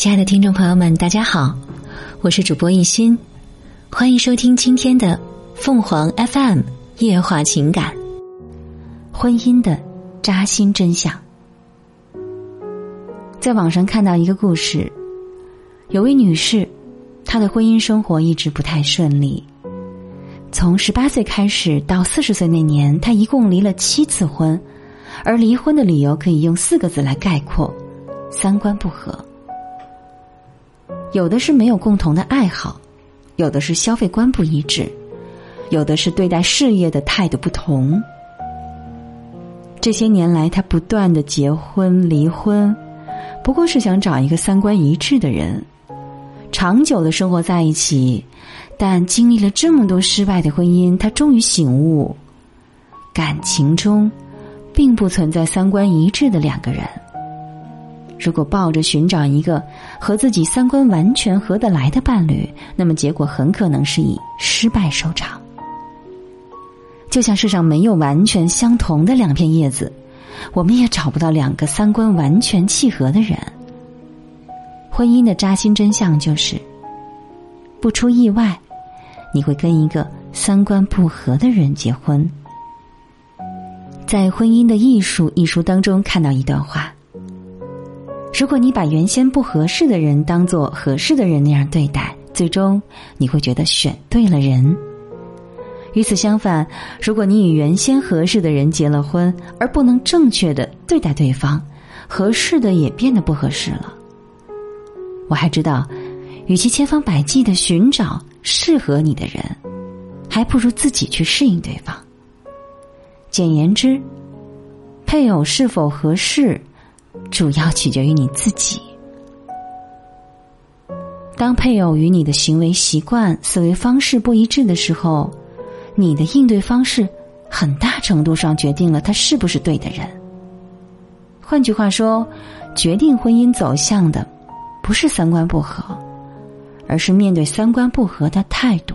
亲爱的听众朋友们，大家好，我是主播一心，欢迎收听今天的凤凰 FM 夜话情感，婚姻的扎心真相。在网上看到一个故事，有位女士，她的婚姻生活一直不太顺利。从十八岁开始到四十岁那年，她一共离了七次婚，而离婚的理由可以用四个字来概括：三观不合。有的是没有共同的爱好，有的是消费观不一致，有的是对待事业的态度不同。这些年来，他不断的结婚离婚，不过是想找一个三观一致的人，长久的生活在一起。但经历了这么多失败的婚姻，他终于醒悟，感情中并不存在三观一致的两个人。如果抱着寻找一个和自己三观完全合得来的伴侣，那么结果很可能是以失败收场。就像世上没有完全相同的两片叶子，我们也找不到两个三观完全契合的人。婚姻的扎心真相就是，不出意外，你会跟一个三观不合的人结婚。在《婚姻的艺术》一书当中看到一段话。如果你把原先不合适的人当做合适的人那样对待，最终你会觉得选对了人。与此相反，如果你与原先合适的人结了婚，而不能正确的对待对方，合适的也变得不合适了。我还知道，与其千方百计的寻找适合你的人，还不如自己去适应对方。简言之，配偶是否合适。主要取决于你自己。当配偶与你的行为习惯、思维方式不一致的时候，你的应对方式很大程度上决定了他是不是对的人。换句话说，决定婚姻走向的不是三观不合，而是面对三观不合的态度。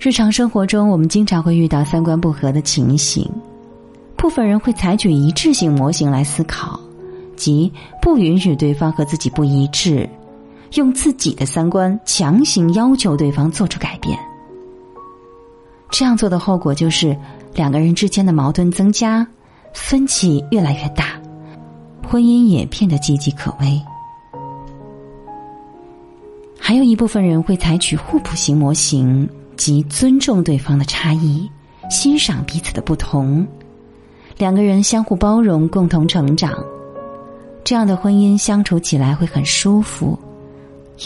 日常生活中，我们经常会遇到三观不合的情形。部分人会采取一致性模型来思考，即不允许对方和自己不一致，用自己的三观强行要求对方做出改变。这样做的后果就是两个人之间的矛盾增加，分歧越来越大，婚姻也变得岌岌可危。还有一部分人会采取互补型模型，即尊重对方的差异，欣赏彼此的不同。两个人相互包容，共同成长，这样的婚姻相处起来会很舒服，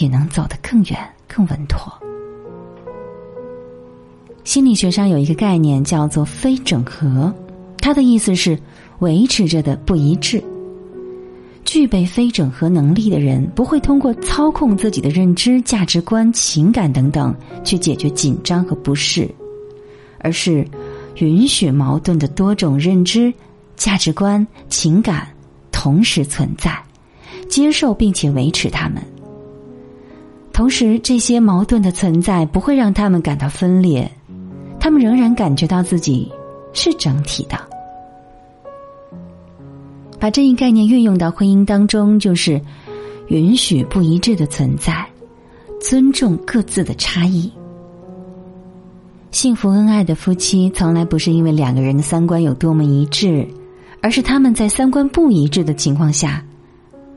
也能走得更远、更稳妥。心理学上有一个概念叫做“非整合”，它的意思是维持着的不一致。具备非整合能力的人，不会通过操控自己的认知、价值观、情感等等去解决紧张和不适，而是。允许矛盾的多种认知、价值观、情感同时存在，接受并且维持他们。同时，这些矛盾的存在不会让他们感到分裂，他们仍然感觉到自己是整体的。把这一概念运用到婚姻当中，就是允许不一致的存在，尊重各自的差异。幸福恩爱的夫妻，从来不是因为两个人的三观有多么一致，而是他们在三观不一致的情况下，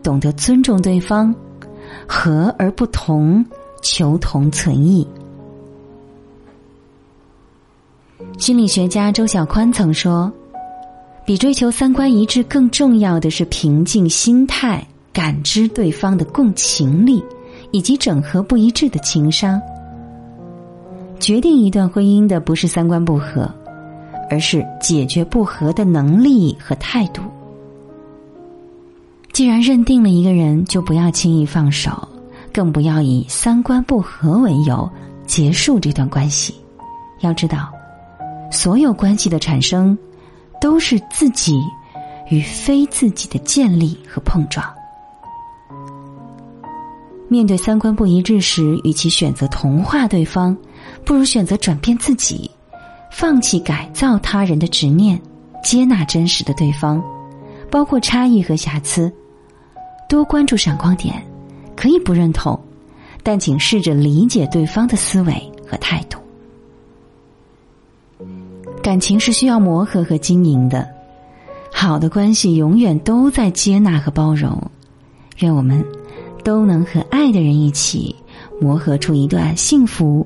懂得尊重对方，和而不同，求同存异。心理学家周小宽曾说：“比追求三观一致更重要的是平静心态、感知对方的共情力，以及整合不一致的情商。”决定一段婚姻的不是三观不合，而是解决不和的能力和态度。既然认定了一个人，就不要轻易放手，更不要以三观不合为由结束这段关系。要知道，所有关系的产生，都是自己与非自己的建立和碰撞。面对三观不一致时，与其选择同化对方。不如选择转变自己，放弃改造他人的执念，接纳真实的对方，包括差异和瑕疵，多关注闪光点，可以不认同，但请试着理解对方的思维和态度。感情是需要磨合和经营的，好的关系永远都在接纳和包容。愿我们都能和爱的人一起磨合出一段幸福